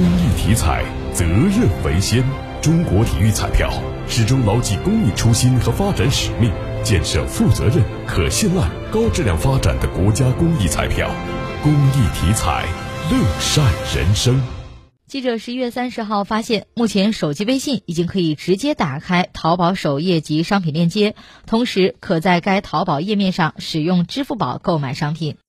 公益体彩，责任为先。中国体育彩票始终牢记公益初心和发展使命，建设负责任、可信赖、高质量发展的国家公益彩票。公益体彩，乐善人生。记者十一月三十号发现，目前手机微信已经可以直接打开淘宝首页及商品链接，同时可在该淘宝页面上使用支付宝购买商品。